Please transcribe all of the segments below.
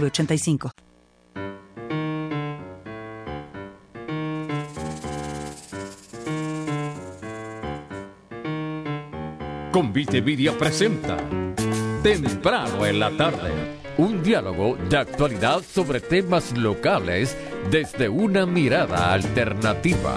906985. Convite Media presenta Temprano en la tarde, un diálogo de actualidad sobre temas locales desde una mirada alternativa.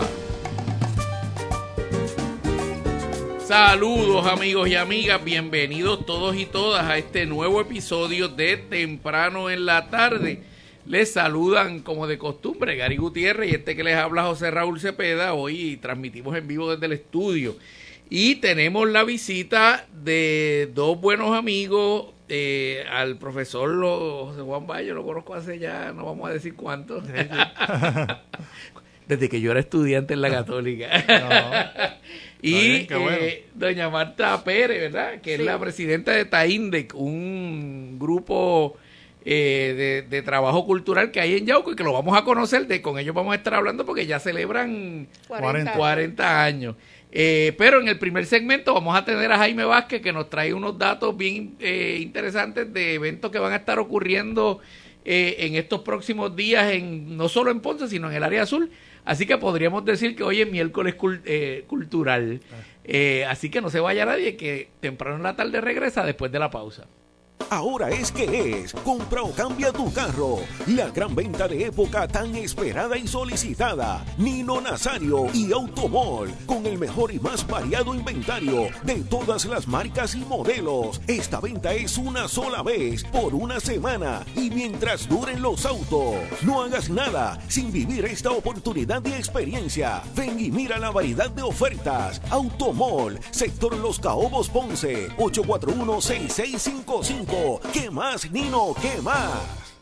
Saludos amigos y amigas, bienvenidos todos y todas a este nuevo episodio de Temprano en la tarde. Les saludan como de costumbre Gary Gutiérrez y este que les habla José Raúl Cepeda. Hoy transmitimos en vivo desde el estudio y tenemos la visita de dos buenos amigos, eh, al profesor José Juan Bayo, lo conozco hace ya, no vamos a decir cuánto. Desde que yo era estudiante en la católica. Y eh, doña Marta Pérez, ¿verdad? Que es la presidenta de TAINDEC, un grupo eh, de, trabajo cultural que hay en Yauco y que lo vamos a conocer, de con ellos vamos a estar hablando porque ya celebran 40, 40 años. Eh, pero en el primer segmento vamos a tener a Jaime Vázquez que nos trae unos datos bien eh, interesantes de eventos que van a estar ocurriendo eh, en estos próximos días, en, no solo en Ponce, sino en el área azul. Así que podríamos decir que hoy es miércoles cultural. Ah. así que no se vaya nadie, que temprano en la tarde regresa después de la pausa. Ahora es que es. Compra o cambia tu carro. La gran venta de época tan esperada y solicitada. Nino Nazario y Automol. Con el mejor y más variado inventario de todas las marcas y modelos. Esta venta es una sola vez por una semana y mientras duren los autos. No hagas nada sin vivir esta oportunidad y experiencia. Ven y mira la variedad de ofertas. Automol, sector Los Caobos Ponce, 841 6655 ¿Qué más, Nino? ¿Qué más?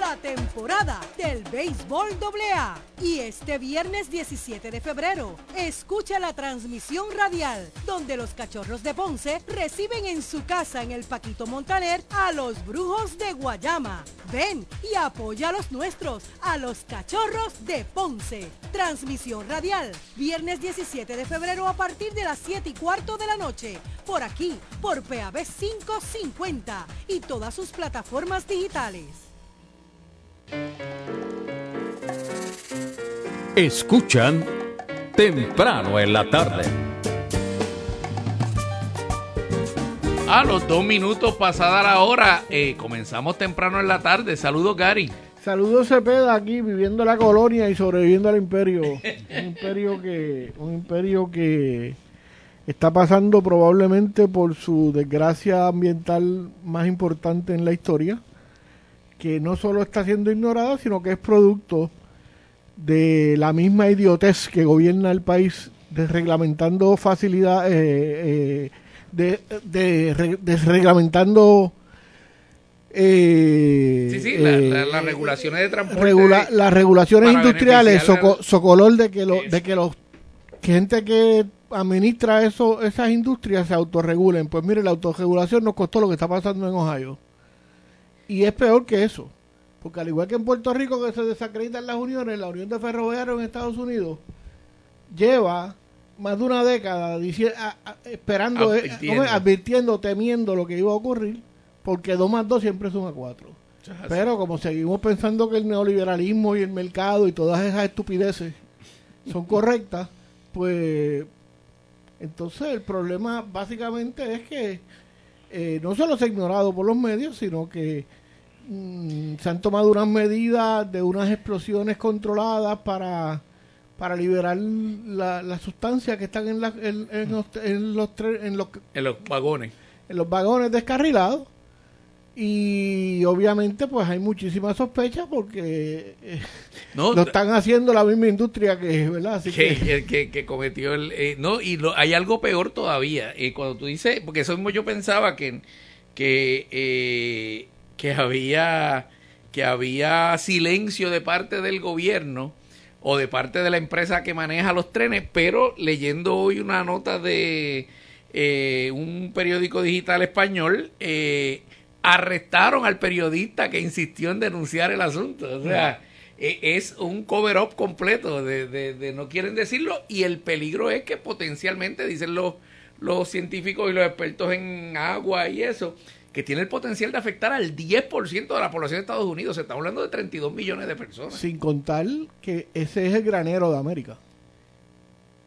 La temporada del béisbol AA y este viernes 17 de febrero, escucha la transmisión radial donde los cachorros de Ponce reciben en su casa en el Paquito Montaner a los brujos de Guayama. Ven y apoya a los nuestros, a los cachorros de Ponce. Transmisión radial, viernes 17 de febrero a partir de las 7 y cuarto de la noche, por aquí, por PAB 550 y todas sus plataformas digitales. Escuchan temprano en la tarde. A los dos minutos pasada la hora, eh, comenzamos temprano en la tarde. Saludos, Gary. Saludos Cepeda aquí viviendo la colonia y sobreviviendo al imperio. un imperio que un imperio que está pasando probablemente por su desgracia ambiental más importante en la historia, que no solo está siendo ignorada, sino que es producto de la misma idiotez que gobierna el país, desreglamentando facilidades, eh, eh, de, desreglamentando... Eh, sí, sí, las regulaciones de transporte. las regulaciones industriales, socolor de que, lo, de que los gente que administra eso, esas industrias se autorregulen. Pues mire, la autorregulación nos costó lo que está pasando en Ohio. Y es peor que eso. Porque al igual que en Puerto Rico que se desacreditan las uniones, la Unión de Ferroviarios en Estados Unidos lleva más de una década esperando, eh, advirtiendo. temiendo lo que iba a ocurrir, porque 2 más 2 siempre suma 4. Pero como seguimos pensando que el neoliberalismo y el mercado y todas esas estupideces son correctas, pues entonces el problema básicamente es que eh, no solo se ha ignorado por los medios, sino que Mm, se han tomado unas medidas de unas explosiones controladas para, para liberar las sustancias que están en, en, los, en, los, en los vagones. En los vagones descarrilados. y obviamente pues hay muchísimas sospechas porque eh, no, lo están haciendo la misma industria que, ¿verdad? Así que, que, cometió el... Eh, no, y hay algo peor todavía. Eh, cuando tú dices, porque eso mismo yo pensaba que, que, que, había, que había silencio de parte del gobierno o de parte de la empresa que maneja los trenes, pero leyendo hoy una nota de un periódico digital español, eh, arrestaron al periodista que insistió en denunciar el asunto. O sea, e, es un cover-up completo de, de, no quieren decirlo y el peligro es que potencialmente, dicen los, los científicos y los expertos en agua y eso, que tiene el potencial de afectar al 10% de la población de Estados Unidos. Se está hablando de 32 millones de personas. Sin contar que ese es el granero de América.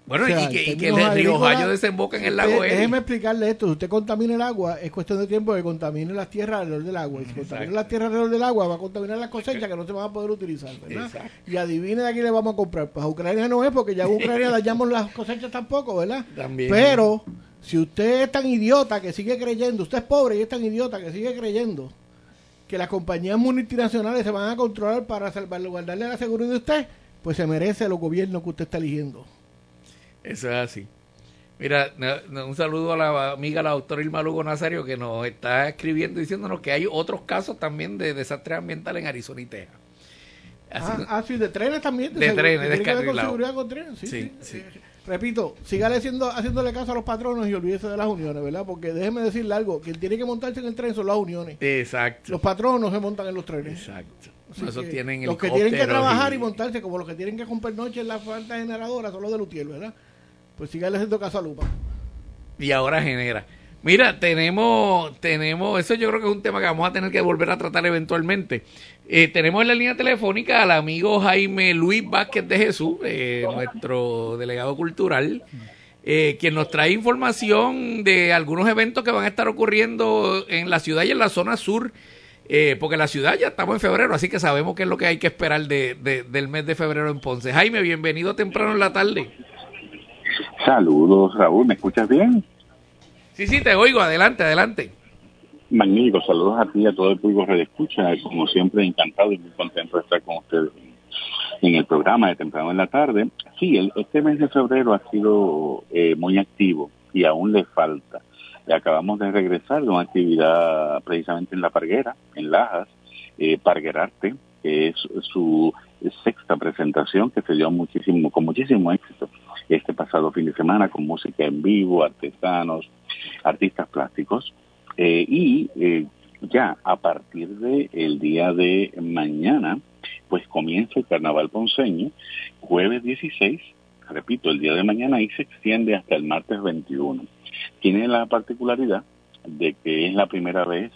Bueno, y, que, el río Ohio desemboca en el lago Déjeme explicarle esto. Si usted contamina el agua, es cuestión de tiempo que contamine las tierras alrededor del agua. Y si contamina las tierras alrededor del agua, va a contaminar las cosechas que no se van a poder utilizar. ¿verdad? Y adivine de aquí le vamos a comprar. Pues a Ucrania no es, porque ya en Ucrania dañamos las cosechas tampoco, ¿verdad? También. Pero, si usted es tan idiota que sigue creyendo, usted es pobre y es tan idiota que sigue creyendo que las compañías multinacionales se van a controlar para salvaguardarle la seguridad de usted, pues se merece los gobiernos que usted está eligiendo. Eso es así. Mira, un saludo a la amiga, la doctora Irma Lugo Nazario, que nos está escribiendo diciéndonos que hay otros casos también de desastre ambiental en Arizona y Texas. ah, ah, sí, de trenes también. De, trenes, de seguridad con trenes. Sí, sí, repito, sígale haciendo, haciéndole caso a los patronos y olvídese de las uniones, ¿verdad? Porque déjeme decirle algo, quien tiene que montarse en el tren son las uniones. Exacto. Los patronos se montan en los trenes. Exacto. Eso tienen los que tienen que trabajar y... montarse, como los que tienen que comprar noche en la falta generadora, son los de Lutiel, ¿verdad? pues sigue haciendo caso a Lupa. Y ahora genera. Mira, tenemos, tenemos, eso yo creo que es un tema que vamos a tener que volver a tratar eventualmente. Eh, tenemos en la línea telefónica al amigo Jaime Luis Vázquez de Jesús, eh, nuestro delegado cultural, eh, quien nos trae información de algunos eventos que van a estar ocurriendo en la ciudad y en la zona sur, porque la ciudad ya estamos en febrero, así que sabemos qué es lo que hay que esperar de, del mes de febrero en Ponce. Jaime, bienvenido temprano en la tarde. Saludos, Raúl, ¿me escuchas bien? Sí, sí, te oigo, adelante, adelante. Magnífico, saludos a ti y a todo el público que escucha, como siempre encantado y muy contento de estar con ustedes en el programa de temprano en la tarde. Sí, el, este mes de febrero ha sido eh, muy activo y aún le falta. Acabamos de regresar de una actividad precisamente en La Parguera, en Lajas, eh, Parguerarte, que es su sexta presentación que se dio muchísimo, con muchísimo éxito este pasado fin de semana con música en vivo, artesanos, artistas plásticos. Eh, y eh, ya a partir del el día de mañana, pues comienza el carnaval ponceño, jueves 16, repito, el día de mañana y se extiende hasta el martes 21. Tiene la particularidad de que es la primera vez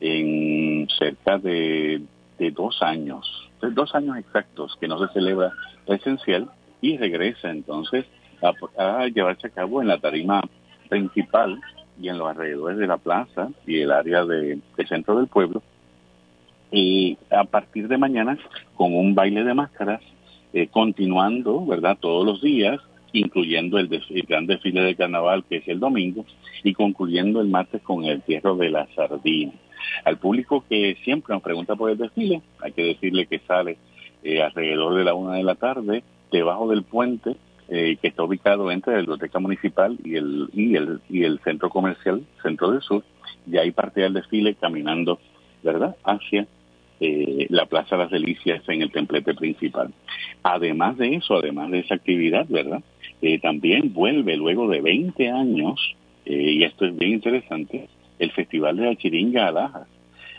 en cerca de, de dos años, dos años exactos que no se celebra presencial y regresa entonces a, llevarse a cabo en la tarima principal y en los alrededores de la plaza y el área de, del centro del pueblo. Y a partir de mañana, con un baile de máscaras, eh, continuando, ¿verdad? Todos los días, incluyendo el, el, gran desfile de carnaval que es el domingo y concluyendo el martes con el cierre de la sardina. Al público que siempre nos pregunta por el desfile, hay que decirle que sale eh, alrededor de la una de la tarde debajo del puente eh, que está ubicado entre la biblioteca municipal y el, y el, y el centro comercial, Centro del Sur, y ahí parte el desfile caminando, ¿verdad?, hacia eh, la Plaza las Delicias en el templete principal. Además de eso, además de esa actividad, ¿verdad?, eh, también vuelve luego de 20 años, y esto es bien interesante, el Festival de la Chiringa Alajas.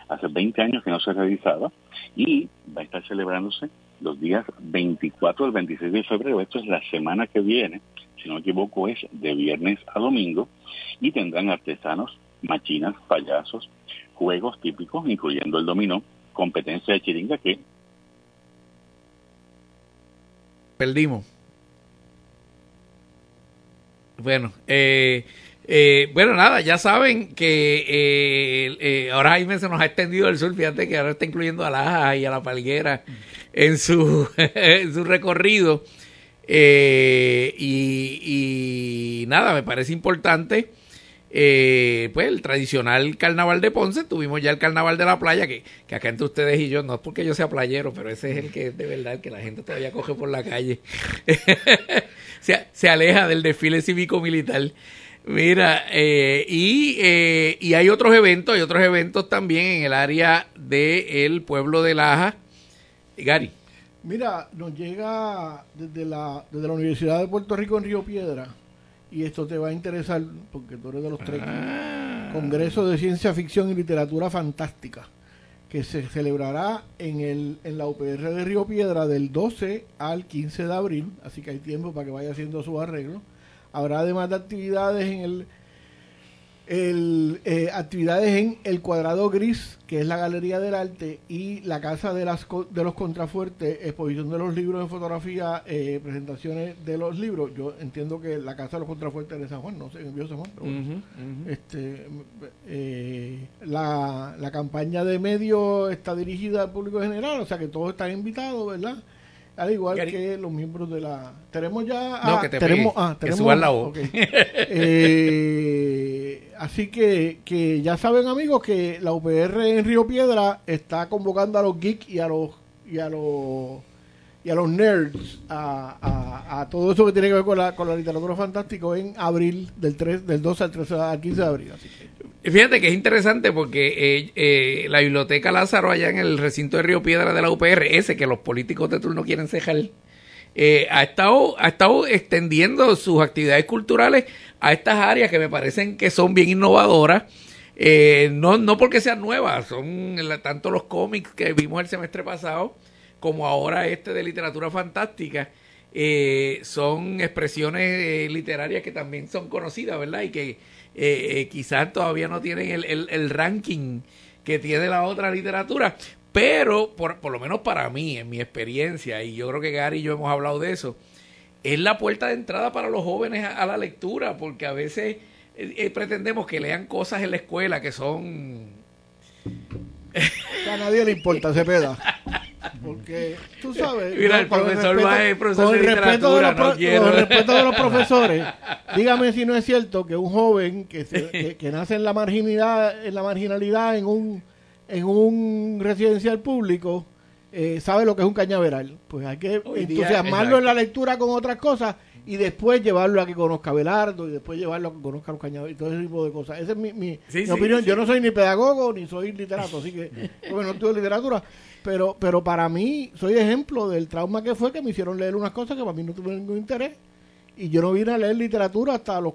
Hace 20 años que no se realizaba y va a estar celebrándose los días 24 al 26 de febrero. Esto es la semana que viene, si no me equivoco, es de viernes a domingo y tendrán artesanos, machinas, payasos, juegos típicos, incluyendo el dominó, competencia de chiringa que... Perdimos. Bueno, eh, eh, bueno, nada, ya saben que eh, eh, ahora Jaime se nos ha extendido el sur, fíjate que ahora está incluyendo a la y a la Palguera en su, recorrido. Y, y, nada, me parece importante eh, pues el tradicional carnaval de Ponce, tuvimos ya el carnaval de la playa, que, acá entre ustedes y yo, no es porque yo sea playero, pero ese es el que de verdad, que la gente todavía coge por la calle. se aleja del desfile cívico-militar. Mira, eh, y, eh, y hay otros eventos, hay otros eventos también en el área del pueblo de Laja. Gary. Mira, nos llega desde la, desde la Universidad de Puerto Rico en Río Piedra, y esto te va a interesar porque tú eres de los tres. Ah. Congreso de Ciencia Ficción y Literatura Fantástica, que se celebrará en, el, en la UPR de Río Piedra del 12 al 15 de abril, así que hay tiempo para que vaya haciendo su arreglo Habrá además de actividades en el, el eh, actividades en el cuadrado gris, que es la Galería del Arte, y la Casa de, las, de los Contrafuertes, exposición de los libros de fotografía, eh, presentaciones de los libros. Yo entiendo que la Casa de los Contrafuertes de San Juan, no sé, en San Juan, pero Este, eh, la, la campaña de medios está dirigida al público general, o sea que todos están invitados, ¿verdad? Al igual que los miembros de la... Tenemos ya... No, que te tenemos, ah, tenemos, la voz. eh, así que, que ya saben amigos que la UPR en Río Piedra está convocando a los geeks y a los... Y a los y a los nerds a, a, a, todo eso que tiene que ver con la, con la literatura fantástica en abril del 3 del 12 al 13 al 15 de abril. Así que Fíjate que es interesante porque eh, eh, la biblioteca Lázaro allá en el recinto de Río Piedra de la UPR, ese que los políticos de turno quieren cejar, eh, ha, estado, ha estado extendiendo sus actividades culturales a estas áreas que me parecen que son bien innovadoras. no, no porque sean nuevas, son tanto los cómics que vimos el semestre pasado como ahora este de literatura fantástica. son expresiones literarias que también son conocidas, ¿verdad? Y que eh, eh, quizás todavía no tienen el, el, ranking que tiene la otra literatura, pero por, por lo menos para mí, en mi experiencia, y yo creo que Gary y yo hemos hablado de eso, es la puerta de entrada para los jóvenes a, la lectura, porque a veces eh, pretendemos que lean cosas en la escuela que son... a nadie le importa, se peda. Porque tú sabes. Mira, el profesor va es profesor con el respeto de los, no quiero. Con respeto de los profesores, dígame si no es cierto que un joven que, se, que, nace en la marginalidad, en la marginalidad en un en un residencial público eh, sabe lo que es un cañaveral. Pues hay que entusiasmarlo en la lectura con otras cosas y después llevarlo a que conozca Belardo y después llevarlo a que conozca los cañaverales y todo ese tipo de cosas. Esa es mi, mi, opinión. Yo no soy ni pedagogo ni soy literato, así que bueno, no estudio literatura, pero, pero para mí soy ejemplo del trauma que fue que me hicieron leer unas cosas que para mí no tuvieron ningún interés. Y yo no vine a leer literatura hasta los,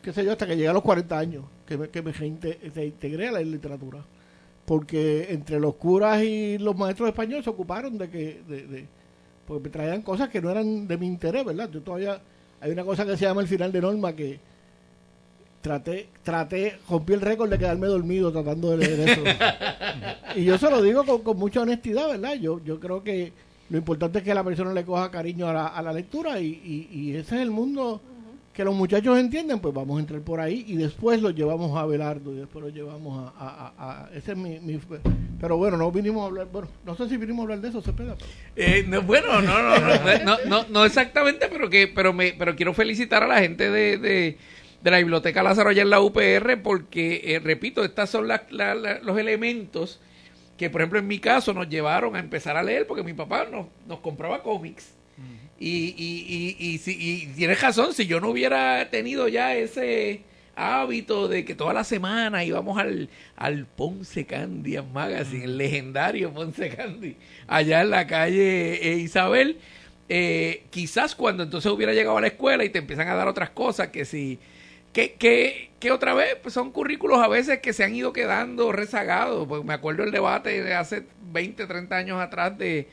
qué sé yo, hasta que llegué a los 40 años, que me, que me integré a leer literatura. Porque entre los curas y los maestros españoles se ocuparon de que, de, de porque me traían cosas que no eran de mi interés, ¿verdad? Yo todavía, hay una cosa que se llama el final de norma que, traté, traté, rompí el récord de quedarme dormido tratando de leer eso. y yo se lo digo con, mucha honestidad, ¿verdad? Yo, yo creo que lo importante es que la persona le coja cariño a la, a la lectura y, y, ese es el mundo que los muchachos entienden, pues vamos a entrar por ahí y después lo llevamos a Belardo y después lo llevamos a... a, ese es mi, Pero bueno, no vinimos a hablar, bueno, no sé si vinimos a hablar de eso, se pega. Eh, bueno, no no, no no, no, exactamente, pero que pero me pero quiero felicitar a la gente de de la Biblioteca Lázaro allá en la UPR, porque, eh, repito, estos son los elementos que, por ejemplo, en mi caso nos llevaron a empezar a leer, porque mi papá nos, nos compraba cómics. Y, y, y, y, tienes razón, si yo no hubiera tenido ya ese hábito de que toda la semana íbamos al, al Ponce Candy Magazine, el legendario Ponce Candy, allá en la calle eh, Isabel, eh, quizás cuando entonces hubiera llegado a la escuela y te empiezan a dar otras cosas, que si que, que, que otra vez pues son currículos a veces que se han ido quedando rezagados. Pues me acuerdo el debate de hace 20, 30 años atrás de,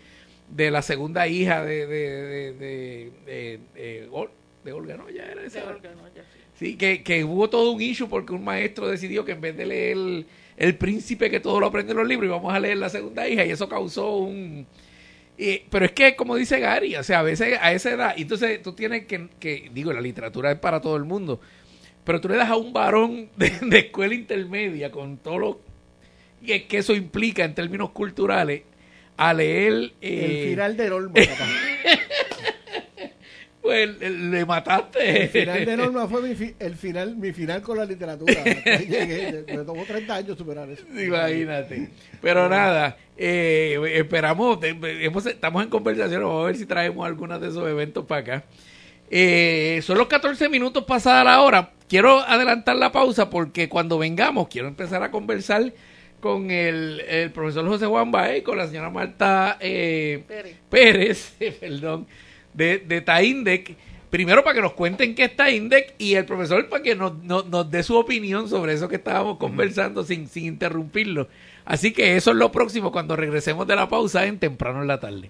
de la segunda hija de, de, de, de, Olga, ¿no? Ya era esa. sí. que, que hubo todo un issue porque un maestro decidió que en vez de leer el, el príncipe que todo lo aprende en los libros, íbamos a leer la segunda hija y eso causó un... pero es que, como dice Gary, o sea, a veces a esa edad, entonces tú tienes que, que, digo, la literatura es para todo el mundo, pero tú le das a un varón de, escuela intermedia con todo lo que, eso implica en términos culturales a leer... Eh, el final del Olmo, Pues le mataste. El final de Norma fue mi, el final, mi final con la literatura. Llegué, me tomó 30 años superar eso. Imagínate. Pero nada, eh, esperamos, estamos en conversación, vamos a ver si traemos algunos de esos eventos para acá. Eh, son los 14 minutos pasada la hora. Quiero adelantar la pausa porque cuando vengamos quiero empezar a conversar con el, el profesor José Juan Baez y con la señora Marta eh, Pérez, perdón, de, de Taindec. Primero para que nos cuenten qué es Taindec y el profesor para que nos, nos, dé su opinión sobre eso que estábamos conversando sin, sin interrumpirlo. Así que eso es lo próximo cuando regresemos de la pausa en temprano en la tarde.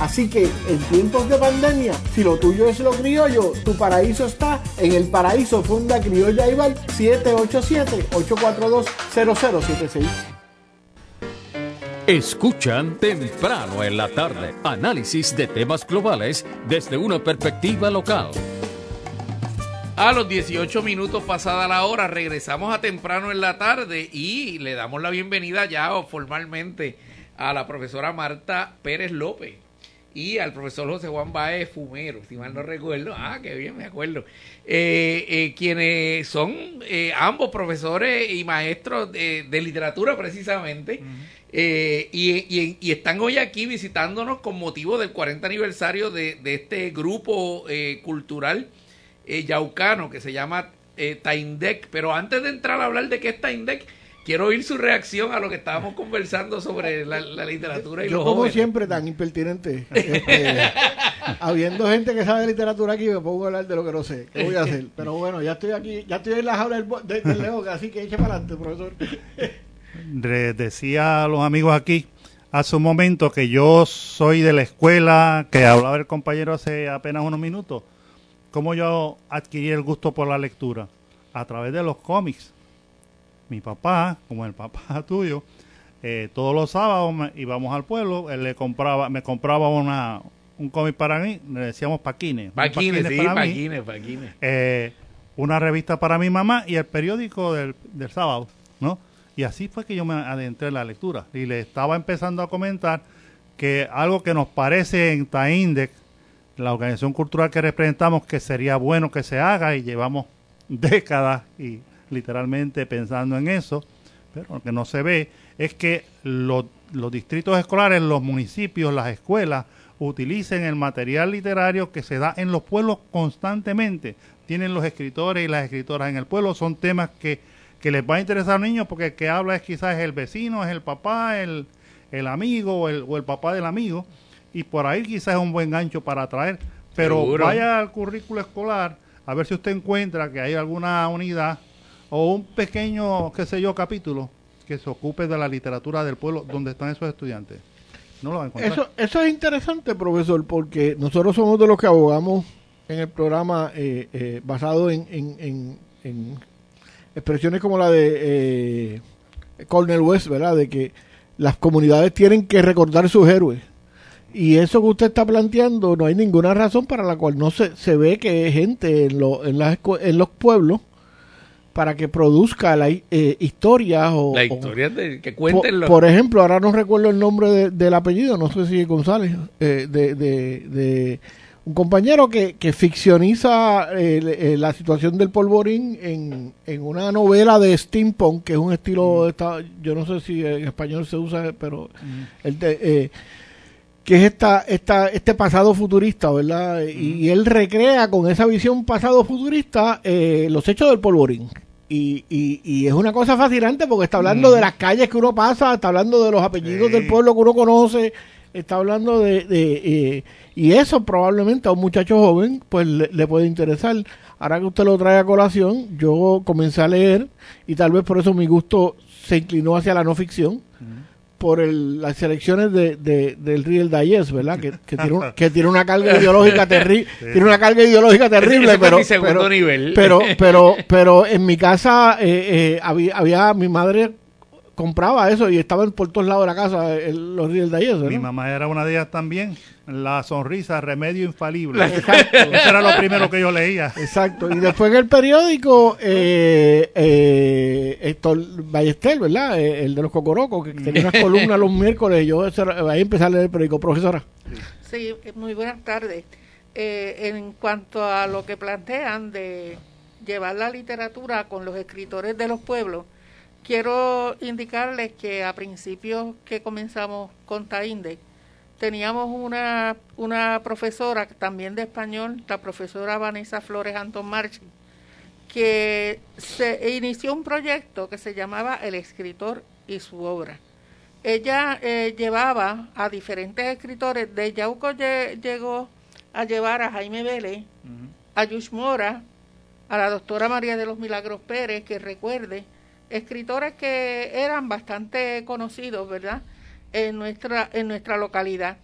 Así que en tiempos de pandemia, si lo tuyo es lo criollo, tu para paraíso está en el paraíso Funda Criolla Ival 787-842-0076. Escuchan temprano en la tarde análisis de temas globales desde una perspectiva local. A los 18 minutos pasada la hora regresamos a temprano en la tarde y le damos la bienvenida ya formalmente a la profesora Marta Pérez López y al profesor José Juan Baez Fumero, si mal no recuerdo, ah, qué bien, me acuerdo, eh, eh, quienes son eh, ambos profesores y maestros de, literatura precisamente, y, y, están hoy aquí visitándonos con motivo del 40 aniversario de, de este grupo cultural yaucano que se llama Taindec, pero antes de entrar a hablar de qué es Taindec, quiero oír su reacción a lo que estábamos conversando sobre la, literatura y Yo, como siempre, tan impertinente. Este, habiendo gente que sabe de literatura aquí, me pongo a hablar de lo que no sé. ¿Qué voy a hacer? Pero bueno, ya estoy aquí, ya estoy en la jaula del, del, Leo, así que eche para adelante, profesor. decía a los amigos aquí hace un momento que yo soy de la escuela, que hablaba el compañero hace apenas unos minutos. ¿Cómo yo adquirí el gusto por la lectura? A través de los cómics mi papá, como el papá tuyo, eh, todos los sábados íbamos al pueblo, él le compraba, me compraba una, un cómic para mí, le decíamos paquines. Paquines, sí, paquines, paquines. Eh, una revista para mi mamá y el periódico del, del sábado, ¿no? Y así fue que yo me adentré en la lectura. Y le estaba empezando a comentar que algo que nos parece en Taindex, la organización cultural que representamos, que sería bueno que se haga y llevamos décadas y literalmente pensando en eso, pero lo que no se ve es que los, los distritos escolares, los municipios, las escuelas, utilicen el material literario que se da en los pueblos constantemente. Tienen los escritores y las escritoras en el pueblo, son temas que, que les va a interesar a los niños porque el que habla es quizás el vecino, es el papá, el, el amigo o el, o el papá del amigo, y por ahí quizás es un buen gancho para atraer. Pero vaya al currículo escolar a ver si usted encuentra que hay alguna unidad o un pequeño, qué sé yo, capítulo que se ocupe de la literatura del pueblo donde están esos estudiantes. No lo van a encontrar. Eso, eso es interesante, profesor, porque nosotros somos de los que abogamos en el programa eh, eh, basado en, en, en, expresiones como la de eh, Cornel West, ¿verdad? De que las comunidades tienen que recordar sus héroes. Y eso que usted está planteando, no hay ninguna razón para la cual no se, se ve que gente en, lo, en, las, en los pueblos para que produzca la eh, historia o... La historia de, que cuenten por, por, ejemplo, ahora no recuerdo el nombre del apellido, no sé si es González, eh, de, de, un compañero que, que ficcioniza eh, la situación del polvorín en, en una novela de steampunk, que es un estilo, mm. yo no sé si en español se usa, pero... Mm. El que es esta, esta, este pasado futurista, ¿verdad? Y, él recrea con esa visión pasado futurista eh, los hechos del polvorín. Y, y, es una cosa fascinante porque está hablando de las calles que uno pasa, está hablando de los apellidos del pueblo que uno conoce, está hablando de... de eh, y eso probablemente a un muchacho joven pues le, puede interesar. Ahora que usted lo trae a colación, yo comencé a leer y tal vez por eso mi gusto se inclinó hacia la no ficción por el, las selecciones de, de, del Real Digest, ¿verdad? Que, que, tiene, que tiene una carga ideológica terrible, tiene una carga ideológica terrible, pero, pero, nivel. pero, pero, pero en mi casa eh, eh, había, había mi madre compraba eso y estaban por todos lados de la casa los Real Digest. Mi mamá era una de ellas también. La sonrisa, remedio infalible. Exacto. Eso era lo primero que yo leía. Exacto. Y después en el periódico, eh, eh, Héctor Ballester, ¿verdad? Eh, el de los Cocorocos, que tenía unas columnas los miércoles. Yo ahí empecé a leer el periódico. Profesora. Sí, muy buenas tardes. Eh, en cuanto a lo que plantean de llevar la literatura con los escritores de los pueblos, quiero indicarles que a principios que comenzamos con Tainde, teníamos una, una profesora también de español, la profesora Vanessa Flores Anton Marchi, que se inició un proyecto que se llamaba El escritor y su obra. Ella eh, llevaba a diferentes escritores, de Yauco llegó a llevar a Jaime Vélez, a Yush Mora, a la doctora María de los Milagros Pérez, que recuerde, escritores que eran bastante conocidos, ¿verdad? en nuestra, en nuestra localidad.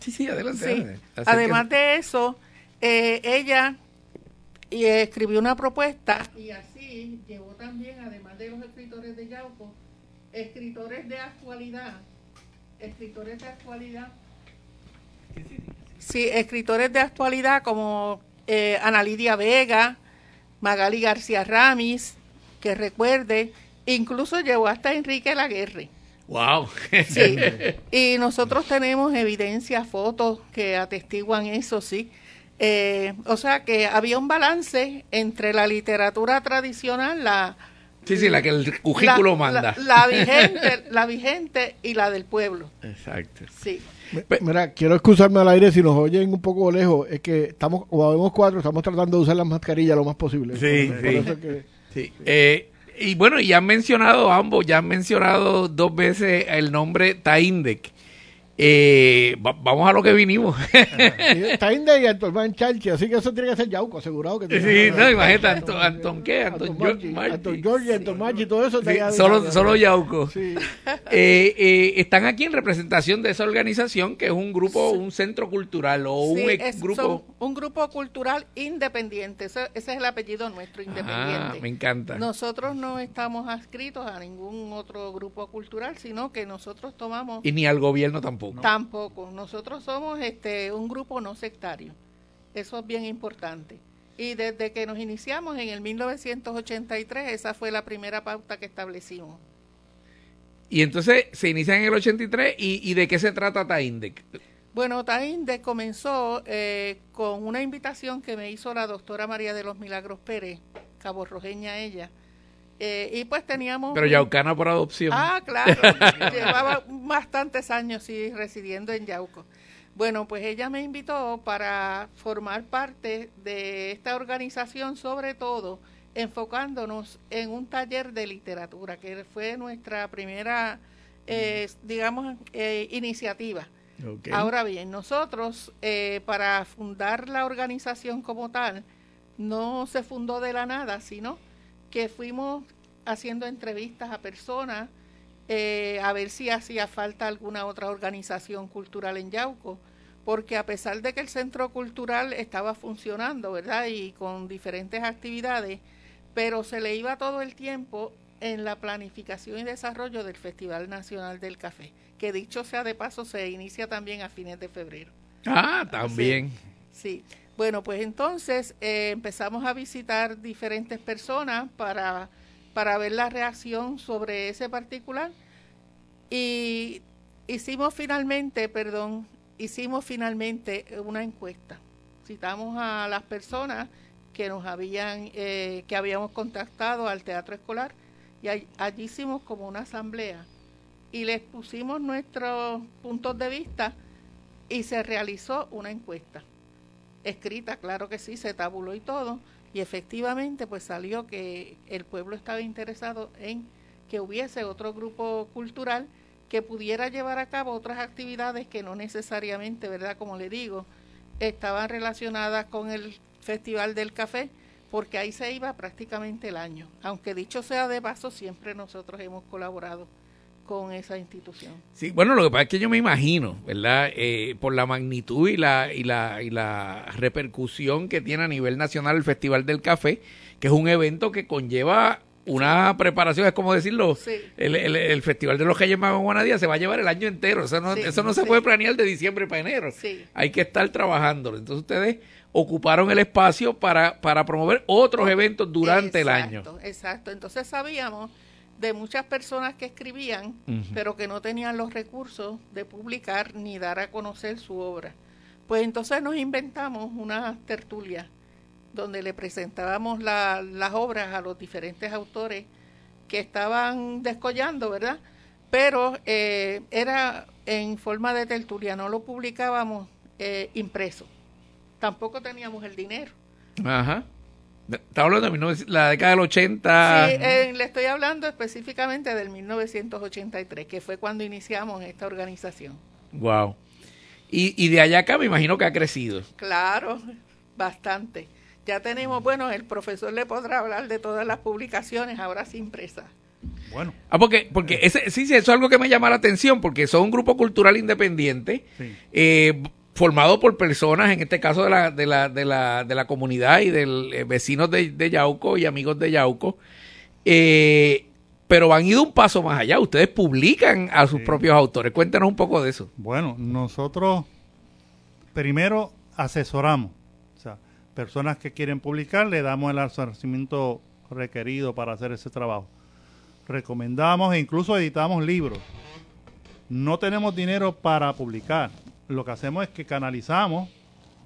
Sí, sí, adelante. Además de eso, eh, ella y escribió una propuesta y así llevó también, además de los escritores de Yauco, escritores de actualidad, escritores de actualidad. Sí, escritores de actualidad como eh, Ana Lidia Vega, Magali García Ramis, que recuerde, incluso llevó hasta Enrique Laguerre. Wow. Sí. Y nosotros tenemos evidencia, fotos que atestiguan eso, sí. Eh, o sea que había un balance entre la literatura tradicional, la Sí, sí, la que el currículo manda. La, vigente, la vigente y la del pueblo. Exacto. Sí. Mira, quiero excusarme al aire si nos oyen un poco lejos. Es que estamos, como vemos cuatro, estamos tratando de usar las mascarillas lo más posible. Sí, sí. Sí. Eh, y bueno, ya han mencionado ambos, ya han mencionado dos veces el nombre Taindec. Eh, vamos a lo que vinimos. Taindec y Anton Chalchi, así que eso tiene que ser Yauco, asegurado que Sí, no, imagínate, Anton, Anton, ¿qué? Anton, Anton George, Anton Marchi, todo eso. solo, solo Yauco. Sí. Eh, eh, están aquí en representación de esa organización que es un grupo, un centro cultural o un grupo. un grupo cultural independiente, ese, es el apellido nuestro, independiente. Ah, me encanta. Nosotros no estamos adscritos a ningún otro grupo cultural, sino que nosotros tomamos. Y ni al gobierno tampoco. Tampoco. Nosotros somos este un grupo no sectario. Eso es bien importante. Y desde que nos iniciamos en el 1983, esa fue la primera pauta que establecimos. Y entonces se inicia en el 83 y, de qué se trata Taindec. Bueno, Taindec comenzó eh, con una invitación que me hizo la doctora María de los Milagros Pérez, cabo rojeña ella, eh, y pues teníamos... Pero Yaucana por adopción. Ah, claro. llevaba bastantes años sí, residiendo en Yauco. Bueno, pues ella me invitó para formar parte de esta organización, sobre todo enfocándonos en un taller de literatura, que fue nuestra primera, eh, digamos, eh, iniciativa. Ahora bien, nosotros, para fundar la organización como tal, no se fundó de la nada, sino que fuimos haciendo entrevistas a personas eh, a ver si hacía falta alguna otra organización cultural en Yauco, porque a pesar de que el centro cultural estaba funcionando, ¿verdad? Y con diferentes actividades, pero se le iba todo el tiempo en la planificación y desarrollo del Festival Nacional del Café, que dicho sea de paso se inicia también a fines de febrero. Ah, también. Sí. Bueno, pues entonces eh, empezamos a visitar diferentes personas para, para ver la reacción sobre ese particular y hicimos finalmente, perdón, hicimos finalmente una encuesta. Citamos a las personas que nos habían, eh, que habíamos contactado al teatro escolar y allí hicimos como una asamblea y les pusimos nuestros puntos de vista y se realizó una encuesta escrita, claro que sí, se tabuló y todo, y efectivamente pues salió que el pueblo estaba interesado en que hubiese otro grupo cultural que pudiera llevar a cabo otras actividades que no necesariamente, ¿verdad? Como le digo, estaban relacionadas con el Festival del Café, porque ahí se iba prácticamente el año. Aunque dicho sea de paso, siempre nosotros hemos colaborado con esa institución. Sí, bueno, lo que pasa es que yo me imagino, ¿verdad? Eh, por la magnitud y la, y, la, y la repercusión que tiene a nivel nacional el Festival del Café, que es un evento que conlleva una preparación, es como decirlo, el, el, Festival de los Reyes Magos Guanadía se va a llevar el año entero, eso no, eso no se puede planear de diciembre para enero, hay que estar trabajándolo. Entonces ustedes ocuparon el espacio para, para promover otros eventos durante el año. Exacto, entonces sabíamos de muchas personas que escribían, pero que no tenían los recursos de publicar ni dar a conocer su obra. Pues entonces nos inventamos una tertulia donde le presentábamos las obras a los diferentes autores que estaban descollando, ¿verdad? Pero eh, era en forma de tertulia, no lo publicábamos eh, impreso. Tampoco teníamos el dinero. Ajá. Está hablando de la década del 80. Sí, eh, le estoy hablando específicamente del 1983, que fue cuando iniciamos esta organización. Wow. Y, y de allá acá me imagino que ha crecido. Claro, bastante. Ya tenemos, bueno, el profesor le podrá hablar de todas las publicaciones, ahora sí impresas. Bueno. Ah, porque, porque ese, sí, sí, eso es algo que me llama la atención, porque son un grupo cultural independiente. Sí. Eh, formado por personas, en este caso de la, de la, de la, de la comunidad y de eh, vecinos de, Yauco y amigos de Yauco, eh, pero han ido un paso más allá. Ustedes publican a sus propios autores. Cuéntanos un poco de eso. Bueno, nosotros primero asesoramos. O sea, personas que quieren publicar, le damos el asesoramiento requerido para hacer ese trabajo. Recomendamos e incluso editamos libros. No tenemos dinero para publicar lo que hacemos es que canalizamos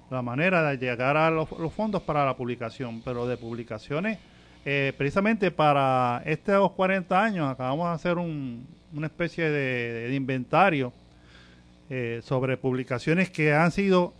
la manera de llegar a los, fondos para la publicación, pero de publicaciones, eh, precisamente para estos 40 años acabamos de hacer una especie de, inventario eh, sobre publicaciones que han sido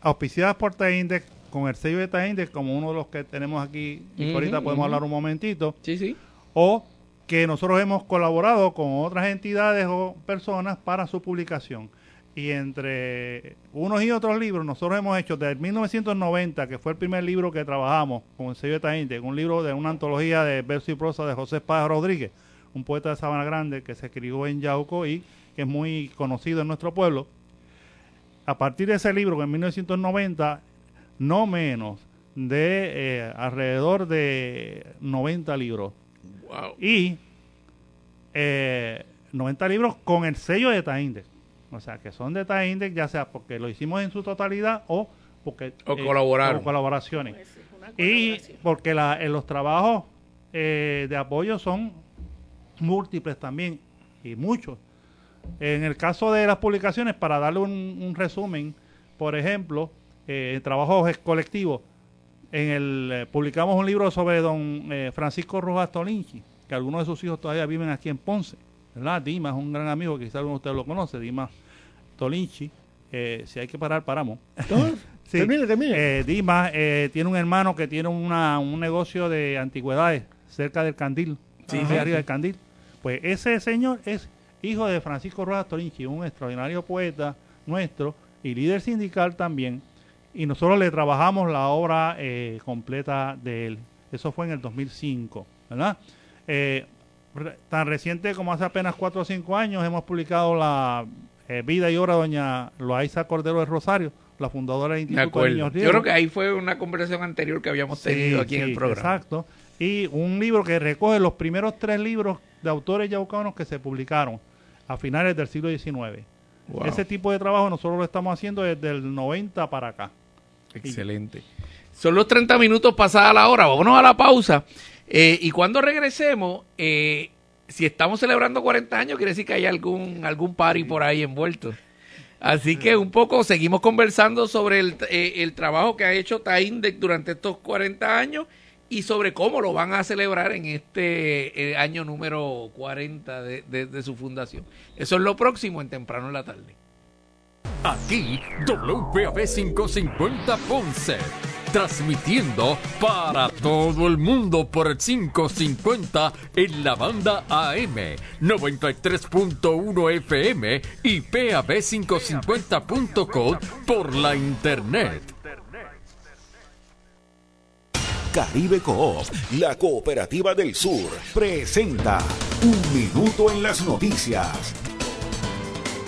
auspiciadas por Taindex con el sello de Taindex como uno de los que tenemos aquí y ahorita podemos hablar un momentito. Sí, sí. O que nosotros hemos colaborado con otras entidades o personas para su publicación y entre unos y otros libros, nosotros hemos hecho desde 1990, que fue el primer libro que trabajamos con el sello de un libro de una antología de verso y prosa de José Paz Rodríguez, un poeta de Sabana Grande que se escribió en Yauco y que es muy conocido en nuestro pueblo. A partir de ese libro, que en 1990, no menos de eh, alrededor de 90 libros. Y 90 eh, libros con el sello de Taínde. O sea, que son de Index, ya sea porque lo hicimos en su totalidad o porque o eh, colaboraron. colaboraciones. Pues y porque la, en los trabajos eh, de apoyo son múltiples también y muchos. En el caso de las publicaciones, para darle un, resumen, por ejemplo, eh, en trabajos colectivos, en el, eh, publicamos un libro sobre don Francisco Rojas Tolinchi, que algunos de sus hijos todavía viven aquí en Ponce. ¿Verdad? Dimas, un gran amigo, que quizás alguno de ustedes lo conoce, Dimas Tolinchi. Eh, si hay que parar, paramos. sí. Termine, termine. Eh, Dimas eh, tiene un hermano que tiene una, un negocio de antigüedades cerca del Candil, sí, arriba del Candil. Pues ese señor es hijo de Francisco Rojas Tolinchi, un extraordinario poeta nuestro y líder sindical también. Y nosotros le trabajamos la obra completa de él. Eso fue en el 2005, ¿verdad? Tan reciente como hace apenas 4 o 5 años hemos publicado la eh, vida y obra de doña Loaiza Cordero de Rosario, la fundadora del Instituto de Niños Yo creo que ahí fue una conversación anterior que habíamos tenido aquí en el programa. Exacto. Y un libro que recoge los primeros tres libros de autores yaucanos que se publicaron a finales del siglo XIX. Ese tipo de trabajo nosotros lo estamos haciendo desde el 90 para acá. Excelente. Son los 30 minutos pasada la hora. Vámonos a la pausa. Eh, y cuando regresemos, eh, si estamos celebrando 40 años, quiere decir que hay algún, algún party por ahí envuelto. Así que un poco seguimos conversando sobre el, eh, el trabajo que ha hecho Taindec durante estos 40 años y sobre cómo lo van a celebrar en este eh, año número 40 de, de, su fundación. Eso es lo próximo en temprano en la tarde. Aquí, WPAB 550 Ponce, transmitiendo para todo el mundo por el 550 en la banda AM, 93.1 FM y PAB550.com por la internet. Caribe Coop, la cooperativa del sur, presenta Un Minuto en las Noticias.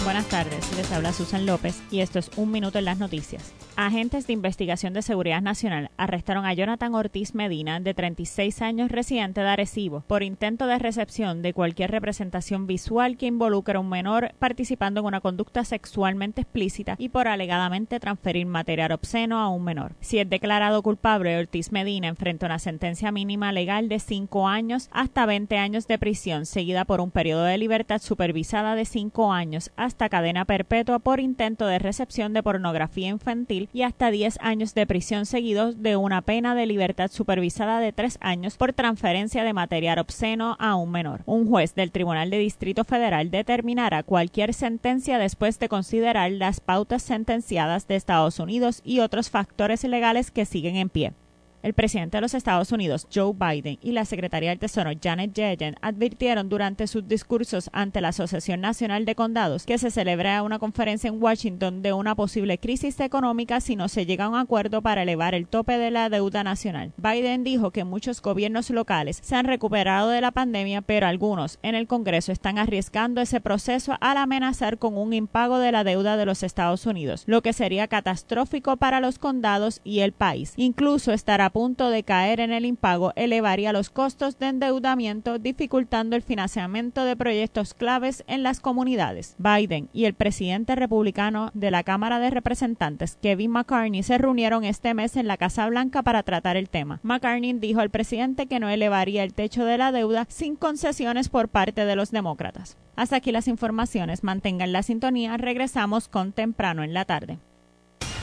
Buenas tardes, les habla Susan López y esto es Un Minuto en las Noticias. Agentes de Investigación de Seguridad Nacional arrestaron a Jonathan Ortiz Medina, de 36 años, residente de Arecibo, por intento de recepción de cualquier representación visual que involucre a un menor participando en una conducta sexualmente explícita y por alegadamente transferir material obsceno a un menor. Si es declarado culpable, Ortiz Medina enfrenta una sentencia mínima legal de 5 años hasta 20 años de prisión, seguida por un periodo de libertad supervisada de 5 años hasta cadena perpetua por intento de recepción de pornografía infantil y hasta 10 años de prisión seguidos de una pena de libertad supervisada de 3 años por transferencia de material obsceno a un menor. Un juez del Tribunal de Distrito Federal determinará cualquier sentencia después de considerar las pautas sentenciadas de Estados Unidos y otros factores legales que siguen en pie. El presidente de los Estados Unidos, Joe Biden, y la secretaria del Tesoro, Janet Yellen, advirtieron durante sus discursos ante la Asociación Nacional de Condados que se celebra una conferencia en Washington de una posible crisis económica si no se llega a un acuerdo para elevar el tope de la deuda nacional. Biden dijo que muchos gobiernos locales se han recuperado de la pandemia, pero algunos en el Congreso están arriesgando ese proceso al amenazar con un impago de la deuda de los Estados Unidos, lo que sería catastrófico para los condados y el país. Incluso estará punto de caer en el impago elevaría los costos de endeudamiento, dificultando el financiamiento de proyectos claves en las comunidades. Biden y el presidente republicano de la Cámara de Representantes, Kevin McCartney, se reunieron este mes en la Casa Blanca para tratar el tema. McCartney dijo al presidente que no elevaría el techo de la deuda sin concesiones por parte de los demócratas. Hasta aquí las informaciones. Mantengan la sintonía. Regresamos con temprano en la tarde.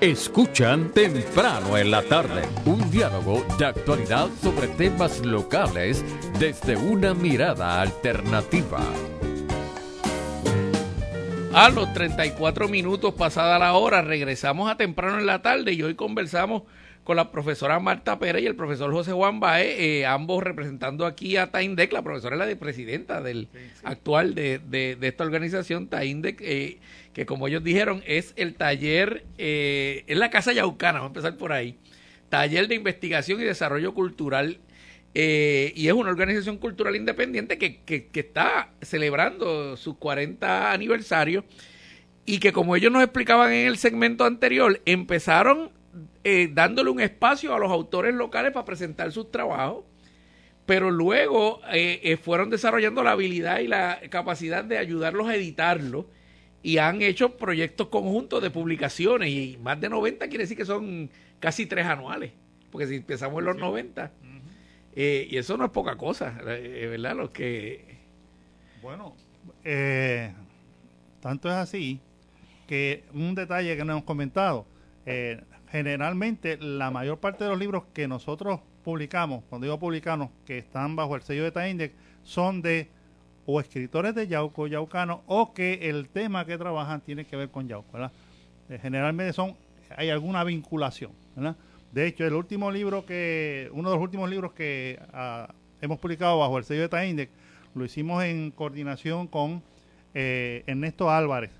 Escuchan temprano en la tarde un diálogo de actualidad sobre temas locales desde una mirada alternativa. A los 34 minutos pasada la hora regresamos a temprano en la tarde y hoy conversamos con la profesora Marta Pérez y el profesor José Juan Bae, eh, ambos representando aquí a Taindec. La profesora es la de presidenta del actual de, de, esta organización, Taindec, eh, que como ellos dijeron es el taller, eh, es la Casa Yaucana, vamos a empezar por ahí, taller de investigación y desarrollo cultural. Eh, y es una organización cultural independiente que, que, que está celebrando su 40 aniversario y que como ellos nos explicaban en el segmento anterior, empezaron eh, dándole un espacio a los autores locales para presentar sus trabajos, pero luego eh, eh, fueron desarrollando la habilidad y la capacidad de ayudarlos a editarlo y han hecho proyectos conjuntos de publicaciones y más de 90 quiere decir que son casi tres anuales, porque si empezamos en los 90, y eso no es poca cosa, ¿verdad? Los que... Bueno, tanto es así que un detalle que no hemos comentado, eh, generalmente la mayor parte de los libros que nosotros publicamos, cuando digo publicamos, que están bajo el sello de Taindex, son de o escritores de Yauco, Yaucano, o que el tema que trabajan tiene que ver con Yauco, ¿verdad? Eh, generalmente son, hay alguna vinculación. De hecho, el último libro que, uno de los últimos libros que ah, hemos publicado bajo el sello de Taindex, lo hicimos en coordinación con eh, Ernesto Álvarez.